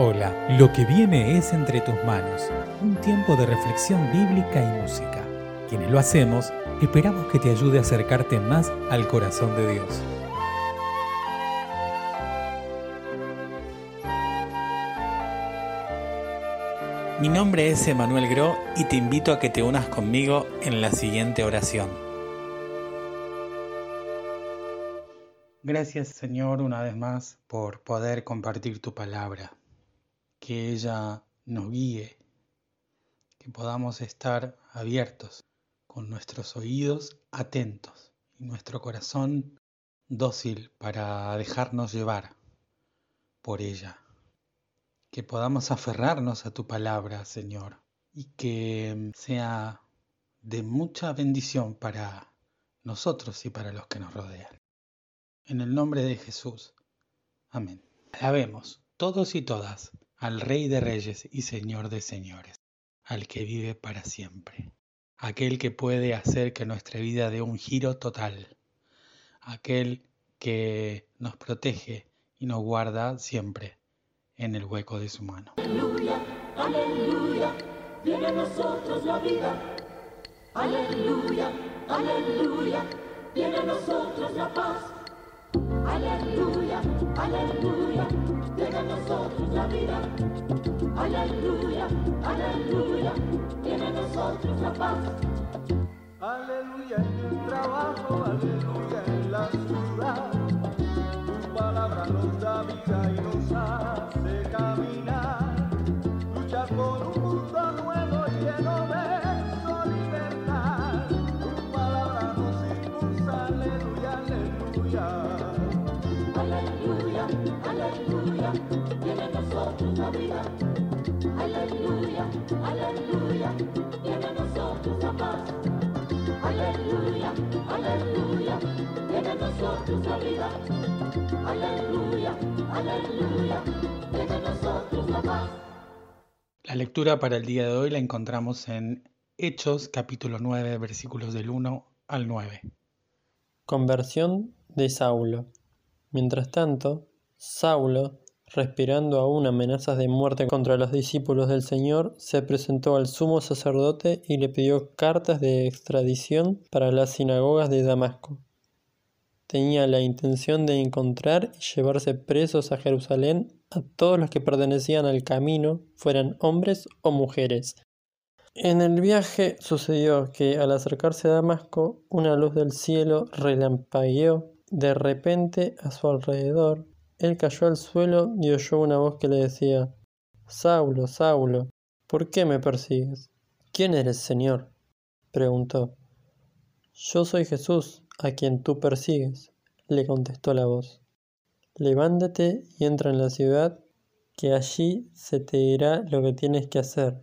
Hola, lo que viene es entre tus manos, un tiempo de reflexión bíblica y música. Quienes lo hacemos, esperamos que te ayude a acercarte más al corazón de Dios. Mi nombre es Emanuel Gro y te invito a que te unas conmigo en la siguiente oración. Gracias Señor una vez más por poder compartir tu palabra que ella nos guíe, que podamos estar abiertos, con nuestros oídos atentos y nuestro corazón dócil para dejarnos llevar por ella. Que podamos aferrarnos a tu palabra, Señor, y que sea de mucha bendición para nosotros y para los que nos rodean. En el nombre de Jesús. Amén. Alabemos todos y todas al Rey de Reyes y Señor de Señores, al que vive para siempre, aquel que puede hacer que nuestra vida dé un giro total, aquel que nos protege y nos guarda siempre en el hueco de su mano. Aleluya, aleluya, viene a nosotros la vida. Aleluya, aleluya, viene a nosotros la paz. Aleluya, aleluya, llega a nosotros la vida. Aleluya, aleluya, viene a nosotros la paz. Aleluya el trabajo, aleluya nosotros la vida. Aleluya, aleluya, viene a nosotros la paz. La lectura para el día de hoy la encontramos en Hechos capítulo 9 versículos del 1 al 9. Conversión de Saulo. Mientras tanto, Saulo, respirando aún amenazas de muerte contra los discípulos del Señor, se presentó al sumo sacerdote y le pidió cartas de extradición para las sinagogas de Damasco. Tenía la intención de encontrar y llevarse presos a Jerusalén a todos los que pertenecían al camino, fueran hombres o mujeres. En el viaje sucedió que al acercarse a Damasco, una luz del cielo relampagueó de repente a su alrededor. Él cayó al suelo y oyó una voz que le decía Saulo, Saulo, ¿por qué me persigues? ¿Quién eres, Señor? preguntó. Yo soy Jesús, a quien tú persigues, le contestó la voz. Levántate y entra en la ciudad, que allí se te dirá lo que tienes que hacer.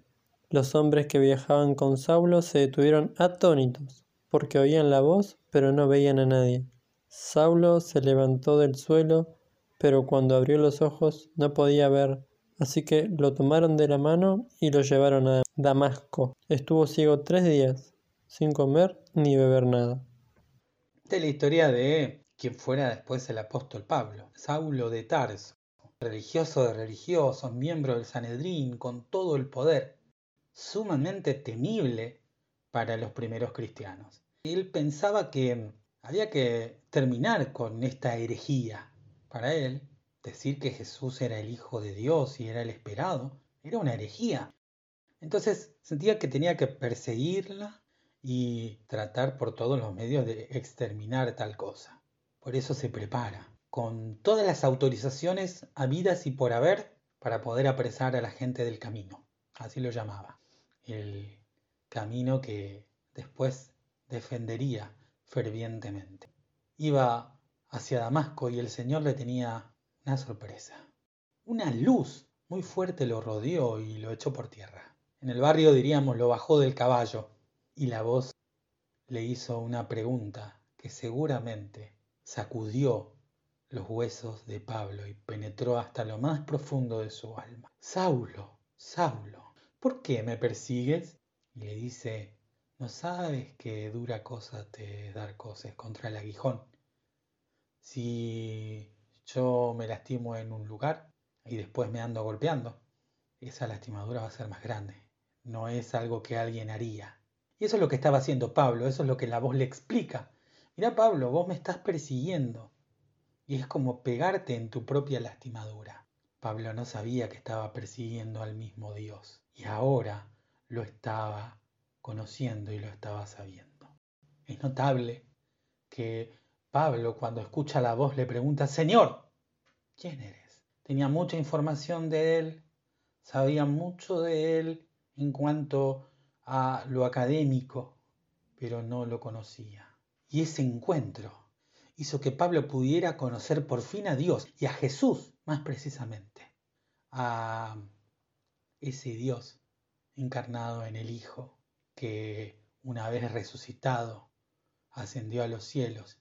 Los hombres que viajaban con Saulo se detuvieron atónitos, porque oían la voz, pero no veían a nadie. Saulo se levantó del suelo, pero cuando abrió los ojos no podía ver, así que lo tomaron de la mano y lo llevaron a Damasco. Estuvo ciego tres días, sin comer ni beber nada. Es la historia de quien fuera después el apóstol Pablo, Saulo de Tarso, religioso de religiosos, miembro del Sanedrín, con todo el poder, sumamente temible para los primeros cristianos. Él pensaba que había que terminar con esta herejía. Para él, decir que Jesús era el Hijo de Dios y era el esperado, era una herejía. Entonces sentía que tenía que perseguirla y tratar por todos los medios de exterminar tal cosa. Por eso se prepara, con todas las autorizaciones habidas y por haber, para poder apresar a la gente del camino. Así lo llamaba. El camino que después defendería fervientemente. Iba hacia Damasco y el Señor le tenía una sorpresa. Una luz muy fuerte lo rodeó y lo echó por tierra. En el barrio diríamos lo bajó del caballo y la voz le hizo una pregunta que seguramente sacudió los huesos de Pablo y penetró hasta lo más profundo de su alma. Saulo, Saulo, ¿por qué me persigues? Y le dice, ¿no sabes qué dura cosa te dar cosas contra el aguijón? Si yo me lastimo en un lugar, y después me ando golpeando, esa lastimadura va a ser más grande. No es algo que alguien haría. Y eso es lo que estaba haciendo Pablo, eso es lo que la voz le explica. Mira Pablo, vos me estás persiguiendo. Y es como pegarte en tu propia lastimadura. Pablo no sabía que estaba persiguiendo al mismo Dios. Y ahora lo estaba conociendo y lo estaba sabiendo. Es notable que Pablo cuando escucha la voz le pregunta, Señor, ¿quién eres? Tenía mucha información de él, sabía mucho de él en cuanto a lo académico, pero no lo conocía. Y ese encuentro hizo que Pablo pudiera conocer por fin a Dios y a Jesús más precisamente, a ese Dios encarnado en el Hijo que una vez resucitado ascendió a los cielos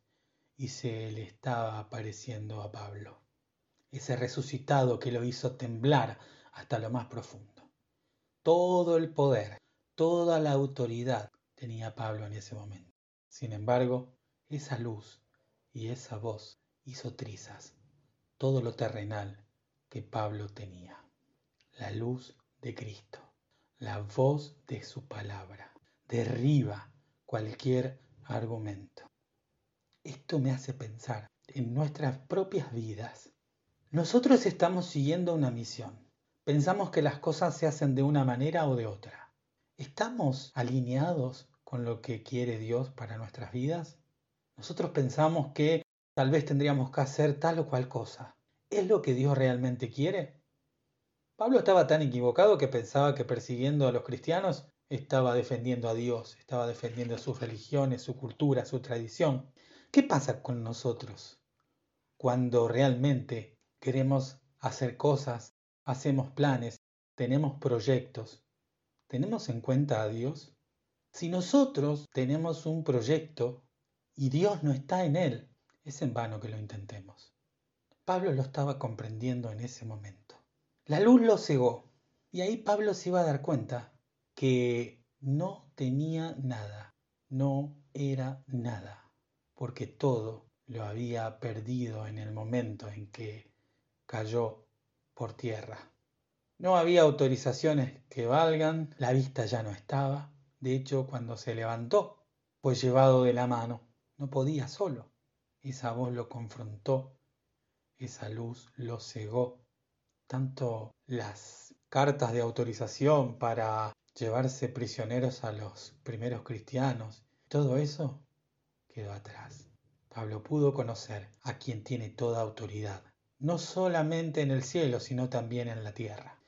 y se le estaba apareciendo a Pablo. Ese resucitado que lo hizo temblar hasta lo más profundo. Todo el poder, toda la autoridad tenía Pablo en ese momento. Sin embargo, esa luz y esa voz hizo trizas todo lo terrenal que Pablo tenía. La luz de Cristo, la voz de su palabra, derriba cualquier argumento. Esto me hace pensar en nuestras propias vidas. Nosotros estamos siguiendo una misión. Pensamos que las cosas se hacen de una manera o de otra. ¿Estamos alineados con lo que quiere Dios para nuestras vidas? Nosotros pensamos que tal vez tendríamos que hacer tal o cual cosa. ¿Es lo que Dios realmente quiere? Pablo estaba tan equivocado que pensaba que persiguiendo a los cristianos estaba defendiendo a Dios, estaba defendiendo sus religiones, su cultura, su tradición. ¿Qué pasa con nosotros cuando realmente queremos hacer cosas, hacemos planes, tenemos proyectos? ¿Tenemos en cuenta a Dios? Si nosotros tenemos un proyecto y Dios no está en él, es en vano que lo intentemos. Pablo lo estaba comprendiendo en ese momento. La luz lo cegó y ahí Pablo se iba a dar cuenta que no tenía nada, no era nada, porque todo lo había perdido en el momento en que cayó por tierra. No había autorizaciones que valgan, la vista ya no estaba, de hecho cuando se levantó fue llevado de la mano, no podía solo. Esa voz lo confrontó, esa luz lo cegó. Tanto las cartas de autorización para llevarse prisioneros a los primeros cristianos. Todo eso quedó atrás. Pablo pudo conocer a quien tiene toda autoridad, no solamente en el cielo, sino también en la tierra.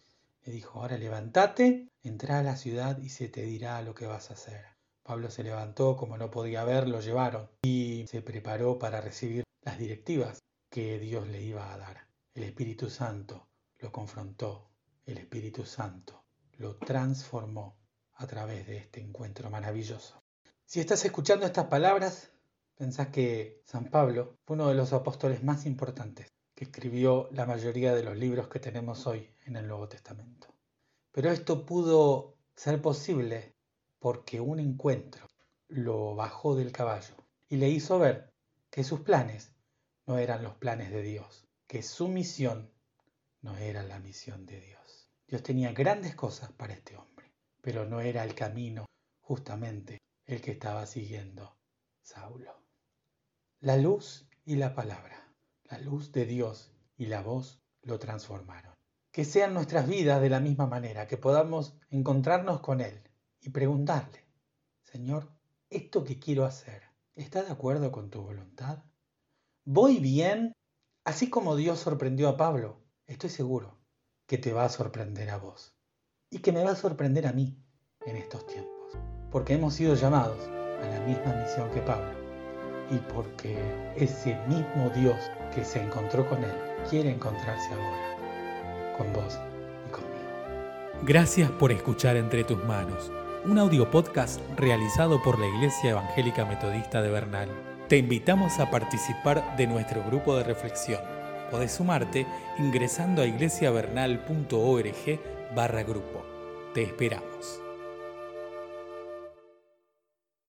Le dijo, ahora levántate, entra a la ciudad y se te dirá lo que vas a hacer. Pablo se levantó, como no podía ver, lo llevaron y se preparó para recibir las directivas que Dios le iba a dar. El Espíritu Santo lo confrontó, el Espíritu Santo lo transformó a través de este encuentro maravilloso. Si estás escuchando estas palabras, pensás que San Pablo fue uno de los apóstoles más importantes que escribió la mayoría de los libros que tenemos hoy en el Nuevo Testamento. Pero esto pudo ser posible porque un encuentro lo bajó del caballo y le hizo ver que sus planes no eran los planes de Dios, que su misión no era la misión de Dios. Dios tenía grandes cosas para este hombre, pero no era el camino justamente el que estaba siguiendo Saulo. La luz y la palabra, la luz de Dios y la voz lo transformaron. Que sean nuestras vidas de la misma manera, que podamos encontrarnos con Él y preguntarle, Señor, ¿esto que quiero hacer está de acuerdo con tu voluntad? ¿Voy bien? Así como Dios sorprendió a Pablo, estoy seguro que te va a sorprender a vos y que me va a sorprender a mí en estos tiempos, porque hemos sido llamados a la misma misión que Pablo y porque ese mismo Dios que se encontró con él quiere encontrarse ahora con vos y conmigo. Gracias por escuchar Entre tus manos, un audio podcast realizado por la Iglesia Evangélica Metodista de Bernal. Te invitamos a participar de nuestro grupo de reflexión Podés sumarte ingresando a iglesiavernal.org barra grupo. Te esperamos.